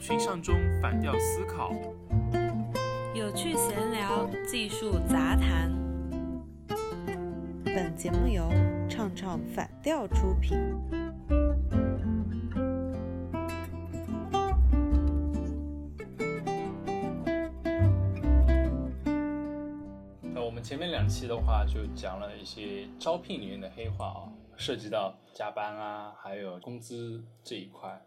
群像中反调思考，有趣闲聊，技术杂谈。本节目由唱唱反调出品。呃，我们前面两期的话就讲了一些招聘里面的黑话啊，涉及到加班啊，还有工资这一块。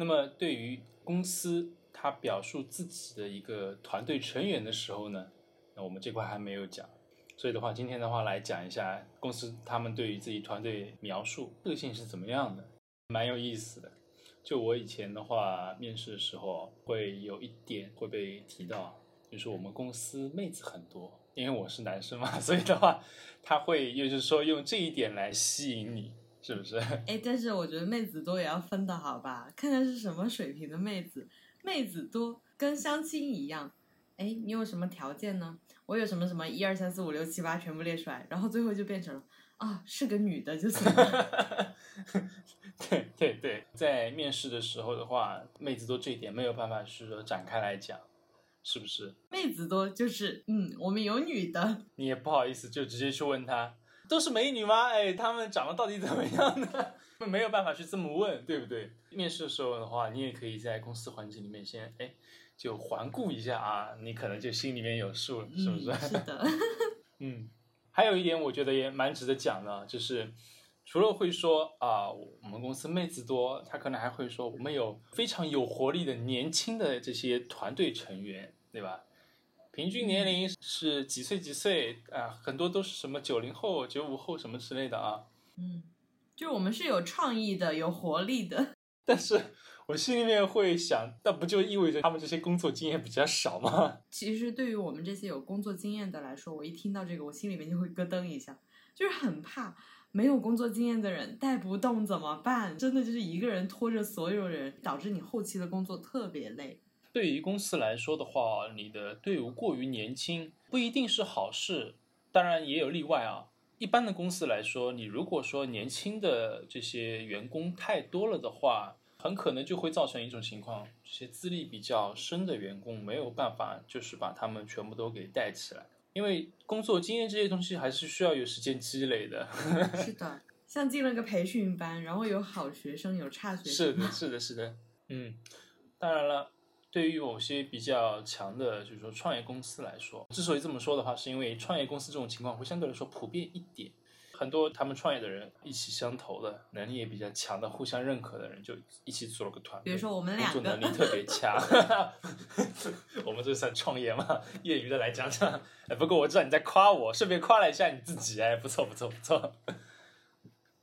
那么对于公司它表述自己的一个团队成员的时候呢，那我们这块还没有讲。所以的话，今天的话来讲一下公司他们对于自己团队描述个性是怎么样的，蛮有意思的。就我以前的话，面试的时候会有一点会被提到，就是我们公司妹子很多，因为我是男生嘛，所以的话，他会就是说用这一点来吸引你，是不是？哎，但是我觉得妹子多也要分的好吧，看看是什么水平的妹子。妹子多跟相亲一样，哎，你有什么条件呢？我有什么什么一二三四五六七八全部列出来，然后最后就变成了啊，是个女的就行了。对对对，在面试的时候的话，妹子多这一点没有办法是说展开来讲，是不是？妹子多就是嗯，我们有女的，你也不好意思就直接去问她，都是美女吗？哎，她们长得到底怎么样呢？没有办法去这么问，对不对？面试的时候的话，你也可以在公司环境里面先哎，就环顾一下啊，你可能就心里面有数了，是不是？是的，嗯，还有一点我觉得也蛮值得讲的，就是除了会说啊，我们公司妹子多，他可能还会说我们有非常有活力的年轻的这些团队成员，对吧？平均年龄是几岁几岁啊？很多都是什么九零后、九五后什么之类的啊。嗯，就我们是有创意的、有活力的。但是我心里面会想，那不就意味着他们这些工作经验比较少吗？其实对于我们这些有工作经验的来说，我一听到这个，我心里面就会咯噔一下，就是很怕没有工作经验的人带不动怎么办？真的就是一个人拖着所有人，导致你后期的工作特别累。对于公司来说的话，你的队伍过于年轻不一定是好事，当然也有例外啊。一般的公司来说，你如果说年轻的这些员工太多了的话，很可能就会造成一种情况：这些资历比较深的员工没有办法，就是把他们全部都给带起来，因为工作经验这些东西还是需要有时间积累的。是的，像进了个培训班，然后有好学生，有差学生。是的，是的，是的。嗯，当然了。对于某些比较强的，就是说创业公司来说，之所以这么说的话，是因为创业公司这种情况会相对来说普遍一点。很多他们创业的人一起相投的能力也比较强的，互相认可的人就一起组了个团队。比如说我们两个，工作能力特别强。我们这算创业吗？业余的来讲讲。哎，不过我知道你在夸我，顺便夸了一下你自己。哎，不错不错不错。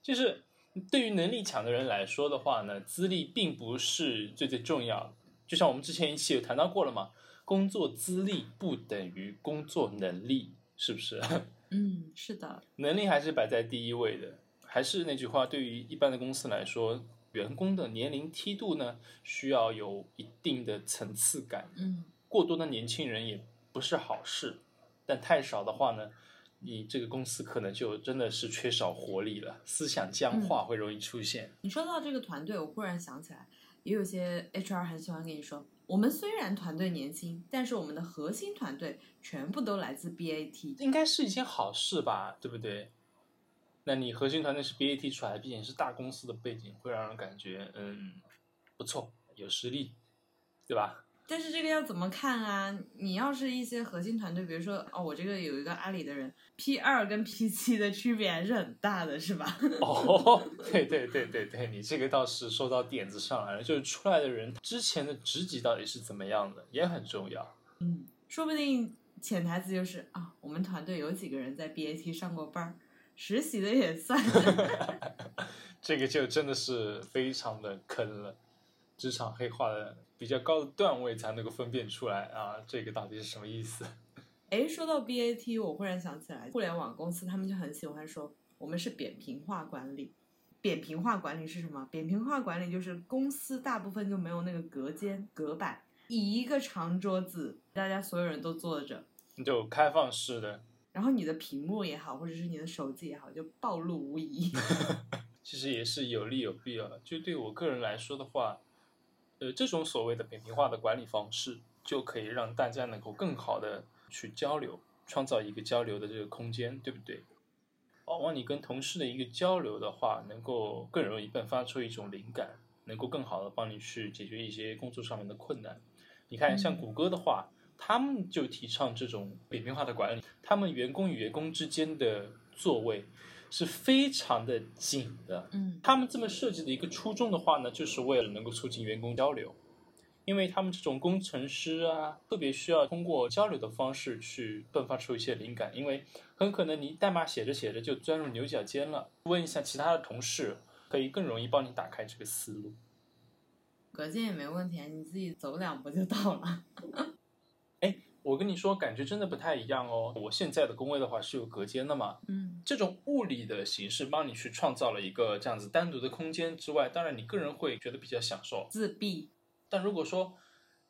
就是对于能力强的人来说的话呢，资历并不是最最重要的。就像我们之前一期有谈到过了嘛，工作资历不等于工作能力，是不是？嗯，是的，能力还是摆在第一位的。还是那句话，对于一般的公司来说，员工的年龄梯度呢，需要有一定的层次感。嗯，过多的年轻人也不是好事，但太少的话呢，你这个公司可能就真的是缺少活力了，思想僵化会容易出现。你说到这个团队，我忽然想起来。也有些 HR 很喜欢跟你说，我们虽然团队年轻，但是我们的核心团队全部都来自 BAT，应该是一件好事吧，对不对？那你核心团队是 BAT 出来，毕竟是大公司的背景，会让人感觉嗯不错，有实力，对吧？但是这个要怎么看啊？你要是一些核心团队，比如说哦，我这个有一个阿里的人，P 二跟 P 七的区别还是很大的，是吧？哦，对对对对对，你这个倒是说到点子上来了，就是出来的人之前的职级到底是怎么样的，也很重要。嗯，说不定潜台词就是啊，我们团队有几个人在 BAT 上过班儿，实习的也算。这个就真的是非常的坑了。职场黑化的比较高的段位才能够分辨出来啊，这个到底是什么意思？哎，说到 BAT，我忽然想起来，互联网公司他们就很喜欢说我们是扁平化管理。扁平化管理是什么？扁平化管理就是公司大部分就没有那个隔间隔板，以一个长桌子，大家所有人都坐着，就开放式的。然后你的屏幕也好，或者是你的手机也好，就暴露无遗。其实也是有利有弊啊。就对我个人来说的话。呃，这种所谓的扁平化的管理方式，就可以让大家能够更好的去交流，创造一个交流的这个空间，对不对？往往你跟同事的一个交流的话，能够更容易迸发出一种灵感，能够更好的帮你去解决一些工作上面的困难。你看，像谷歌的话，他们就提倡这种扁平化的管理，他们员工与员工之间的座位是非常的紧的。嗯他们这么设计的一个初衷的话呢，就是为了能够促进员工交流，因为他们这种工程师啊，特别需要通过交流的方式去迸发出一些灵感，因为很可能你代码写着写着就钻入牛角尖了，问一下其他的同事，可以更容易帮你打开这个思路。隔间也没问题，啊，你自己走两步就到了。我跟你说，感觉真的不太一样哦。我现在的工位的话是有隔间的嘛，嗯这种物理的形式帮你去创造了一个这样子单独的空间之外，当然你个人会觉得比较享受。自闭。但如果说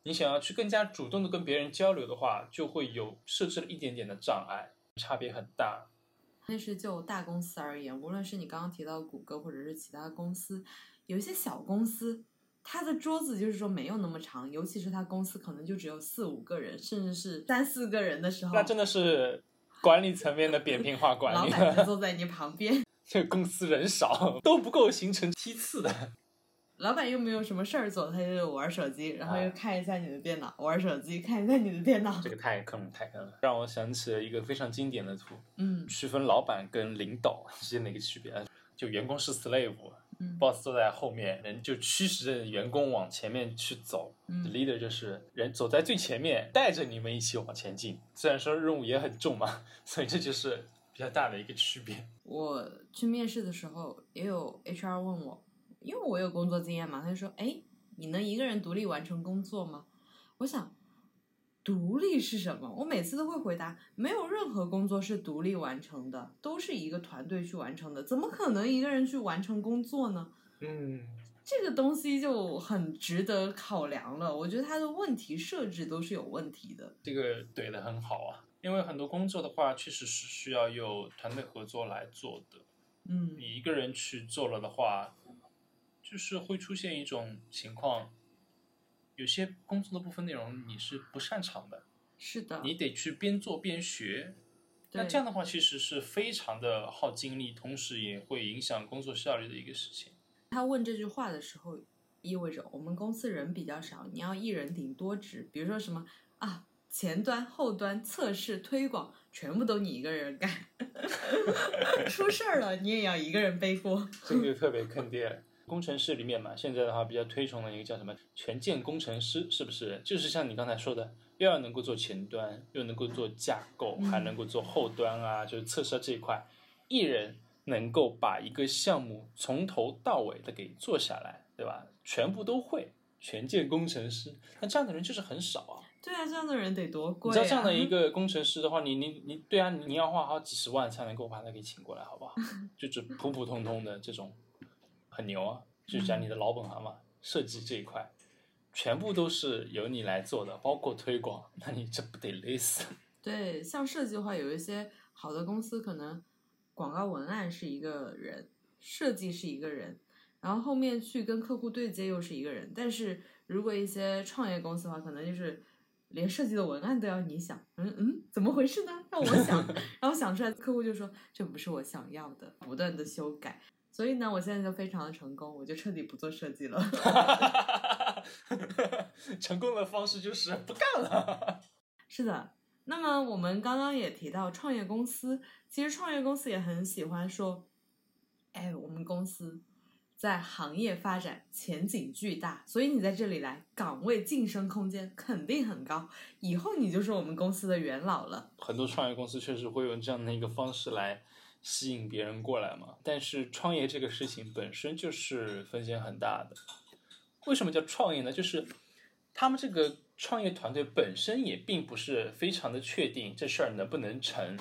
你想要去更加主动的跟别人交流的话，就会有设置了一点点的障碍，差别很大。但是就大公司而言，无论是你刚刚提到谷歌或者是其他公司，有一些小公司，它的桌子就是说没有那么长，尤其是他公司可能就只有四五个人，甚至是三四个人的时候，那真的是管理层面的扁平化管理，老板就坐在你旁边，这个公司人少都不够形成梯次的。老板又没有什么事儿做，他就玩手机，然后啊又看一下你的电脑，玩手机看一下你的电脑这。个太坑了，太坑了，让我想起了一个非常经典的图，嗯区分老板跟领导之间的一个区别。就员工是 slave，嗯 boss 坐在后面，人就驱使着员工往前面去走。嗯 leader 就是人走在最前面，带着你们一起往前进。虽然说任务也很重嘛，所以这就是比较大的一个区别。我去面试的时候，也有 HR 问我，因为我有工作经验嘛，他就说：“哎，你能一个人独立完成工作吗？”我想，独立是什么？我每次都会回答，没有任何工作是独立完成的，都是一个团队去完成的，怎么可能一个人去完成工作呢？嗯，这个东西就很值得考量了。我觉得它的问题设置都是有问题的。这个怼得很好啊。因为很多工作的话，确实是需要有团队合作来做的。嗯你一个人去做了的话，就是会出现一种情况，有些工作的部分内容你是不擅长的，是的，你得去边做边学。那这样的话，其实是非常的耗精力，同时也会影响工作效率的一个事情。他问这句话的时候，意味着我们公司人比较少，你要一人顶多职。比如说什么啊，前端、后端、测试、推广，全部都你一个人干，出事儿了你也要一个人背锅。这个就特别坑爹了。工程师里面嘛，现在的话比较推崇的一个叫什么全件工程师，是不是？就是像你刚才说的，又要能够做前端，又能够做架构，嗯还能够做后端啊，就是测试这一块，一人能够把一个项目从头到尾的给做下来，对吧？全部都会，全件工程师，那这样的人就是很少啊。对啊，这样的人得多贵、啊！你知道这样的一个工程师的话，你你你，对啊，你要花好几十万才能够把他给请过来，好不好？就只普普通通的这种，很牛啊！就是讲你的老本行嘛，设计这一块，全部都是由你来做的，包括推广，那你这不得累死？对，像设计的话，有一些好的公司可能广告文案是一个人，设计是一个人，然后后面去跟客户对接又是一个人。但是如果一些创业公司的话，可能就是连设计的文案都要你想，嗯嗯，怎么回事呢？让我想，然后想出来，客户就说这不是我想要的，不断的修改。所以呢，我现在就非常的成功，我就彻底不做设计了。成功的方式就是不干了。是的，那么我们刚刚也提到创业公司，其实创业公司也很喜欢说，哎，我们公司在行业发展前景巨大，所以你在这里来，岗位晋升空间肯定很高，以后你就是我们公司的元老了。很多创业公司确实会用这样的一个方式来吸引别人过来嘛。但是创业这个事情本身就是风险很大的。为什么叫创业呢？就是他们这个创业团队本身也并不是非常的确定这事儿能不能成，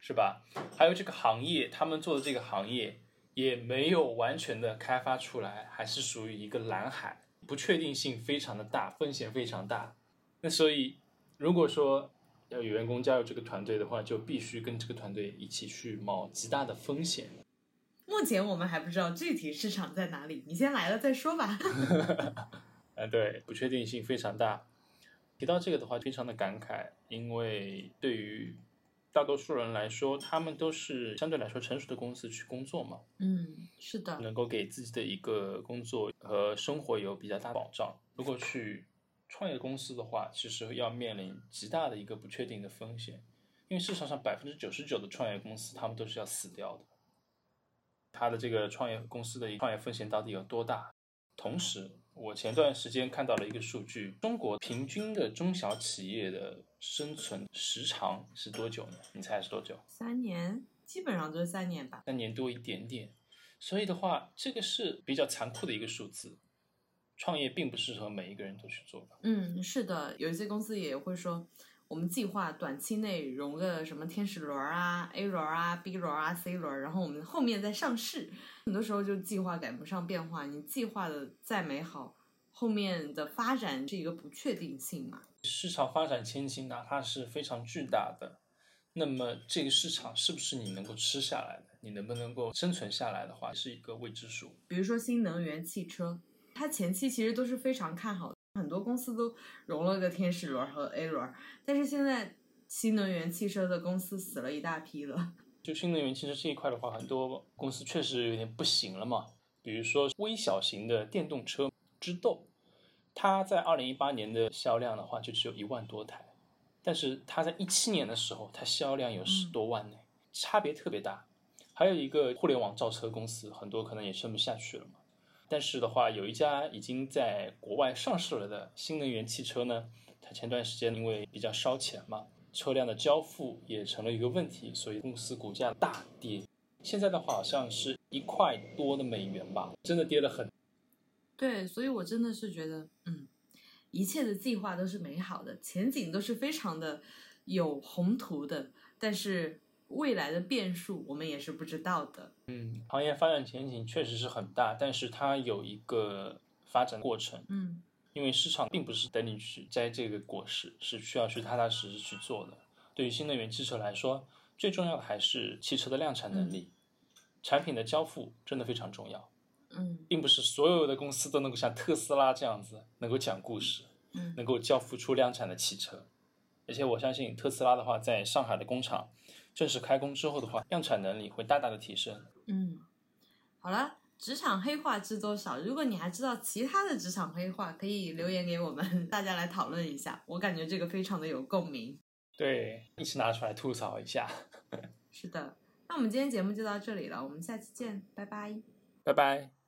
是吧？还有这个行业，他们做的这个行业也没有完全的开发出来，还是属于一个蓝海，不确定性非常的大，风险非常大。那所以，如果说要有员工加入这个团队的话，就必须跟这个团队一起去冒极大的风险。目前我们还不知道具体市场在哪里，你先来了再说吧。啊，对，不确定性非常大。提到这个的话，非常的感慨，因为对于大多数人来说，他们都是相对来说成熟的公司去工作嘛，嗯，是的，能够给自己的一个工作和生活有比较大保障。如果去创业公司的话，其实要面临极大的一个不确定的风险，因为市场上百分之九十九的创业公司，他们都是要死掉的。他的这个创业公司的创业风险到底有多大？同时，我前段时间看到了一个数据，中国平均的中小企业的生存时长是多久呢？你猜是多久？三年，基本上就是三年吧。三年多一点点。所以的话，这个是比较残酷的一个数字。创业并不适合每一个人都去做吧。嗯，是的，有一些公司也会说，我们计划短期内融个什么天使轮啊、A 轮啊、B 轮啊、C 轮，然后我们后面再上市。很多时候就计划赶不上变化，你计划的再美好，后面的发展是一个不确定性嘛。市场发展前景哪怕是非常巨大的，那么这个市场是不是你能够吃下来的？你能不能够生存下来的话，是一个未知数。比如说新能源汽车。它前期其实都是非常看好的，很多公司都融了个天使轮和 A 轮，但是现在新能源汽车的公司死了一大批了。就新能源汽车这一块的话，很多公司确实有点不行了嘛。比如说微小型的电动车知豆，它在二零一八年的销量的话就只有一万多台，但是它在一七年的时候，它销量有十多万呢，差别特别大。还有一个互联网造车公司，很多可能也撑不下去了嘛。但是的话，有一家已经在国外上市了的新能源汽车呢，它前段时间因为比较烧钱嘛，车辆的交付也成了一个问题，所以公司股价大跌。现在的话，好像是一块多的美元吧，真的跌了很。对，所以我真的是觉得，嗯，一切的计划都是美好的，前景都是非常的有宏图的，但是。未来的变数我们也是不知道的。嗯，行业发展前景确实是很大，但是它有一个发展过程。嗯，因为市场并不是等你去摘这个果实，是需要去踏踏实实去做的。对于新能源汽车来说，最重要的还是汽车的量产能力，产品的交付真的非常重要。嗯，并不是所有的公司都能够像特斯拉这样子能够讲故事，嗯，能够交付出量产的汽车。而且我相信特斯拉的话，在上海的工厂。正式开工之后的话，量产能力会大大的提升。嗯，好了，职场黑话知多少？如果你还知道其他的职场黑话，可以留言给我们，大家来讨论一下。我感觉这个非常的有共鸣。对，一起拿出来吐槽一下。是的，那我们今天节目就到这里了，我们下期见，拜拜。拜拜。